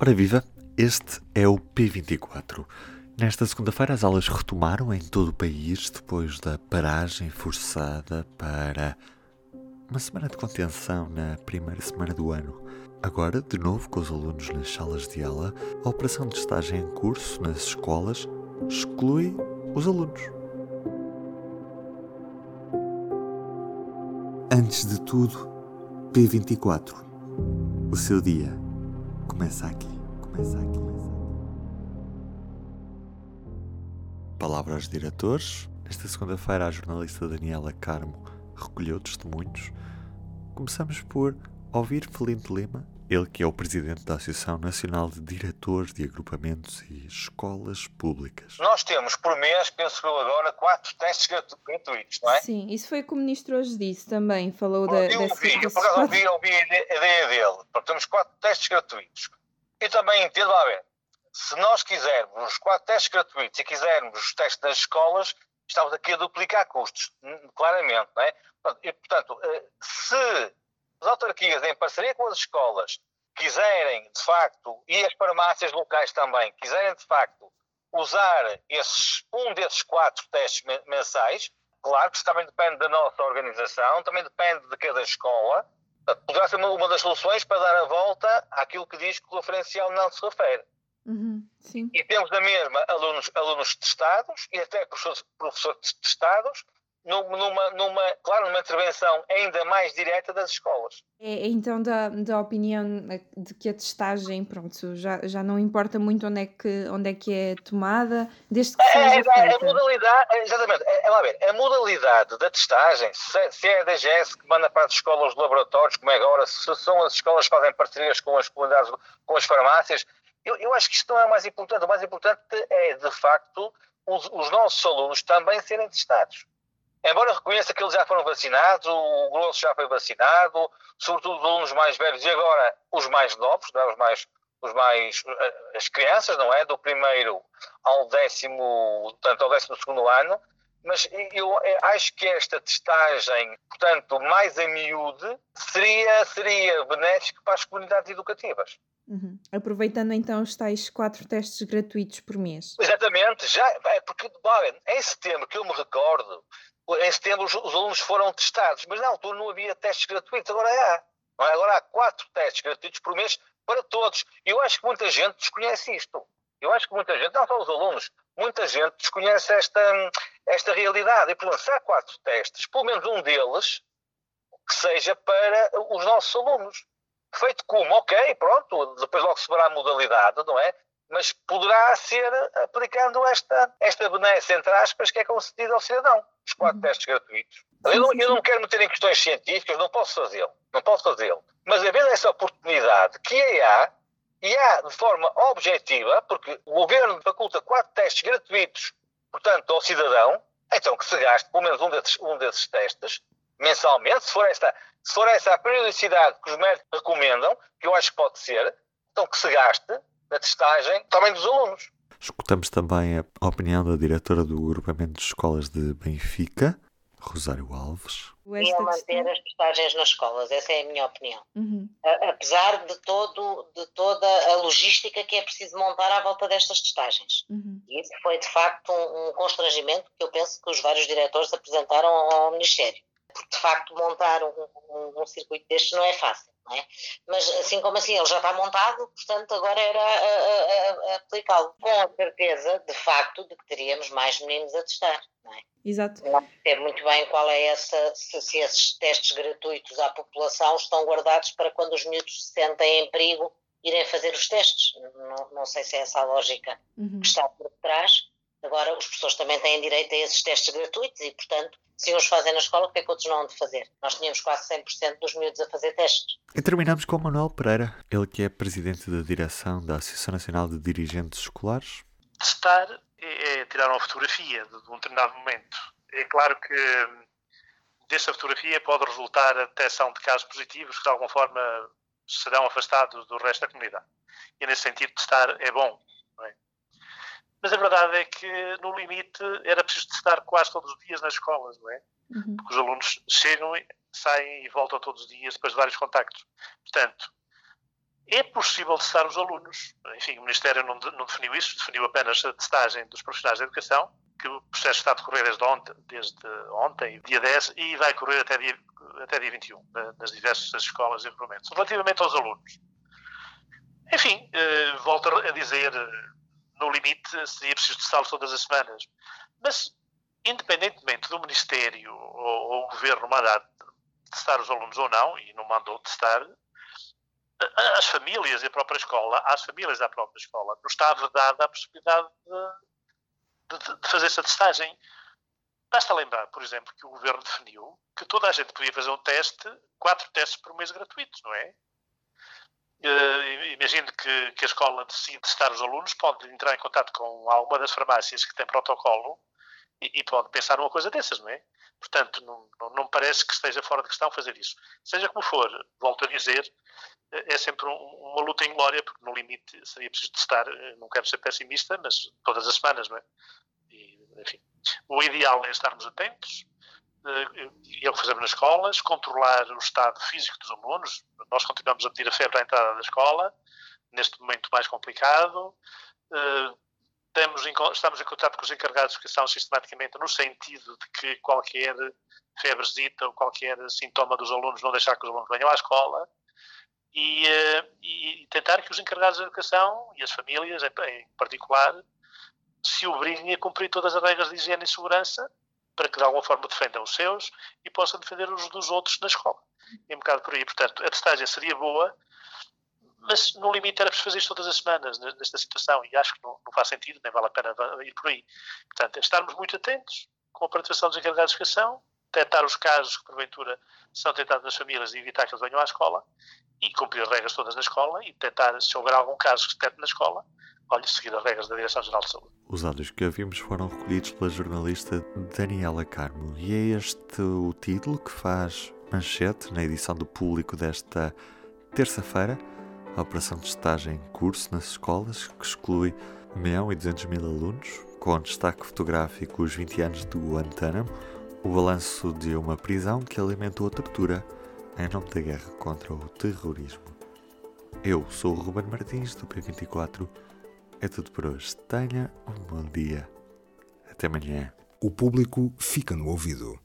Ora viva, este é o P24. Nesta segunda-feira as aulas retomaram em todo o país depois da paragem forçada para uma semana de contenção na primeira semana do ano. Agora, de novo com os alunos nas salas de aula, a operação de estágio em curso nas escolas exclui os alunos. Antes de tudo, P24. O seu dia começa aqui. Começa aqui. Palavra aos diretores. Esta segunda-feira, a jornalista Daniela Carmo recolheu testemunhos. Começamos por ouvir Felipe Lima, ele que é o presidente da Associação Nacional de Diretores de Agrupamentos e Escolas Públicas. Nós temos por mês, penso eu agora, quatro testes gratuitos, não é? Sim, isso foi como o ministro hoje disse também, falou da, eu ouvi, eu por acaso ouvi, ouvi a ideia dele. Porque temos quatro testes gratuitos. E também entendo, lá ver, se nós quisermos os quatro testes gratuitos e quisermos os testes das escolas, estamos aqui a duplicar custos, hum, claramente, não é? Portanto, E, portanto, eh, se as autarquias, em parceria com as escolas, quiserem, de facto, e as farmácias locais também, quiserem, de facto, usar esses, um desses quatro testes men- mensais, claro que isso também depende da nossa organização, também depende de cada escola, poderá ser uma, uma das soluções para dar a volta àquilo que diz que o referencial não se refere. Uhum. E temos na mesma alunos, alunos testados e até professores, professores testados, numa, numa, claro, numa intervenção ainda mais direta das escolas. É, é então da, da opinião de que a testagem, pronto, já, já não importa muito onde é que, onde é, que é tomada, desde que É, seja é, a feita. modalidade, é, exatamente, é, é lá ver, a modalidade da testagem, se, se é a DGS que manda para as escolas, os laboratórios, como é agora, se são as escolas que fazem parcerias com as comunidades, com as farmácias, eu, eu acho que isto não é o mais importante. O mais importante é, de facto, os, os nossos alunos também serem testados. Embora eu reconheça que eles já foram vacinados, o grosso já foi vacinado, sobretudo os alunos mais velhos e agora os mais novos, é? os mais, os mais, eh, as crianças, não é? Do primeiro ao décimo, portanto, ao décimo segundo ano, mas eu eh, acho que esta testagem, portanto, mais a miúde, seria, seria benéfico para as comunidades educativas. Uhum. Aproveitando então os tais quatro testes gratuitos por mês. Exatamente, já, é porque, olha, em setembro, que eu me recordo, em setembro os, os alunos foram testados, mas na altura não havia testes gratuitos, agora há. É? Agora há quatro testes gratuitos por mês para todos. E eu acho que muita gente desconhece isto. Eu acho que muita gente, não só os alunos, muita gente desconhece esta, esta realidade. E, portanto, se há quatro testes, pelo menos um deles que seja para os nossos alunos. Feito como, ok, pronto, depois logo se verá a modalidade, não é? Mas poderá ser aplicando esta, esta benéfica, entre aspas, que é concedida ao cidadão. Os quatro Uhum. testes gratuitos. Eu não, eu não quero meter em questões científicas, não posso fazê-lo. Não posso fazê-lo. Mas havendo essa oportunidade que aí há, e há de forma objetiva, porque o governo faculta quatro testes gratuitos, portanto, ao cidadão, então que se gaste pelo menos um desses, um desses testes mensalmente, se for, esta, se for essa a periodicidade que os médicos recomendam, que eu acho que pode ser, então que se gaste na testagem também dos alunos. Escutamos também a opinião da diretora do agrupamento de escolas de Benfica, Rosário Alves. Deviam manter as testagens nas escolas, essa é a minha opinião. Uhum. A- Apesar de, todo, de toda a logística que é preciso montar à volta destas testagens. Uhum. E isso foi, de facto, um, um constrangimento que eu penso que os vários diretores apresentaram ao Ministério. Porque, de facto, montar um, um, um circuito destes não é fácil. É? Mas, assim como assim, ele já está montado, portanto, agora era aplicá-lo. Com a certeza, de facto, de que teríamos mais meninos a testar. Não é? Exato. não percebo muito bem qual é essa, se, se esses testes gratuitos à população estão guardados para quando os miúdos se sentem em perigo irem fazer os testes. Não, não sei se é essa a lógica Uhum. que está por trás. Agora, os professores também têm direito a esses testes gratuitos e, portanto, se uns fazem na escola, porque é que outros não hão de fazer? Nós tínhamos quase 100% dos miúdos a fazer testes. E terminamos com o Manuel Pereira, ele que é presidente da direção da Associação Nacional de Dirigentes Escolares. testar é, é tirar uma fotografia de, de um determinado momento. É claro que hum, dessa fotografia pode resultar a detecção de casos positivos que de alguma forma serão afastados do resto da comunidade. E nesse sentido testar é bom. Mas a verdade é que no limite era preciso testar quase todos os dias nas escolas, não é? Uhum. Porque os alunos chegam, saem e voltam todos os dias depois de vários contactos. Portanto, é possível testar os alunos. Enfim, o Ministério não, não definiu isso, definiu apenas a testagem dos profissionais da educação, que o processo está a decorrer desde ontem, desde ontem, dia 10, e vai correr até dia, até dia 21, nas diversas escolas e agrupamentos. Relativamente aos alunos, enfim, eh, volto a dizer, no limite seria preciso testá-los todas as semanas. Mas, independentemente do Ministério ou, ou o Governo mandar testar os alunos ou não, e não mandou testar, as famílias e a própria escola, às famílias da própria escola, não estava dada a possibilidade de, de, de fazer essa testagem. Basta lembrar, por exemplo, que o governo definiu que toda a gente podia fazer um teste, quatro testes por mês gratuitos, não é? Imagino que, que, a escola decide testar os alunos, pode entrar em contato com alguma das farmácias que tem protocolo e, e pode pensar numa coisa dessas, não é? Portanto, não, não, não, parece que esteja fora de questão fazer isso. Seja como for, volto a dizer, é sempre um, uma luta em glória, porque no limite seria preciso testar, não quero ser pessimista, mas todas as semanas, não é? E, enfim, o ideal é estarmos atentos, e é o que fazemos nas escolas, controlar o estado físico dos alunos. Nós continuamos a pedir a febre à entrada da escola, neste momento mais complicado. Eh, estamos em contato com os encarregados de educação sistematicamente no sentido de que qualquer febrezita ou qualquer sintoma dos alunos não deixar que os alunos venham à escola e, eh, e tentar que os encarregados de educação e as famílias em particular se obriguem a cumprir todas as regras de higiene e segurança para que de alguma forma defendam os seus e possam defender os dos outros na escola. É um bocado por aí. Portanto, a testagem seria boa, mas no limite era preciso fazer isto todas as semanas nesta situação e acho que não, não, faz sentido, nem vale a pena ir por aí. Portanto, é estarmos muito atentos com a participação dos encarregados de educação, detectar os casos que porventura são tentados nas famílias e evitar que eles venham à escola e cumprir as regras todas na escola e tentar, se houver algum caso que se detecte na escola, olha, seguir as regras da Direção-Geral de Saúde. Os áudios que ouvimos foram recolhidos pela jornalista Daniela Carmo e é este o título que faz manchete na edição do público desta terça-feira. A operação de estágio em curso nas escolas, que exclui 1 milhão e 200 mil alunos, com destaque fotográfico os 20 anos do Guantánamo, o balanço de uma prisão que alimentou a tortura em nome da guerra contra o terrorismo. Eu sou o Ruben Martins, do P24 é tudo por hoje. Tenha um bom dia. Até amanhã. O público fica no ouvido.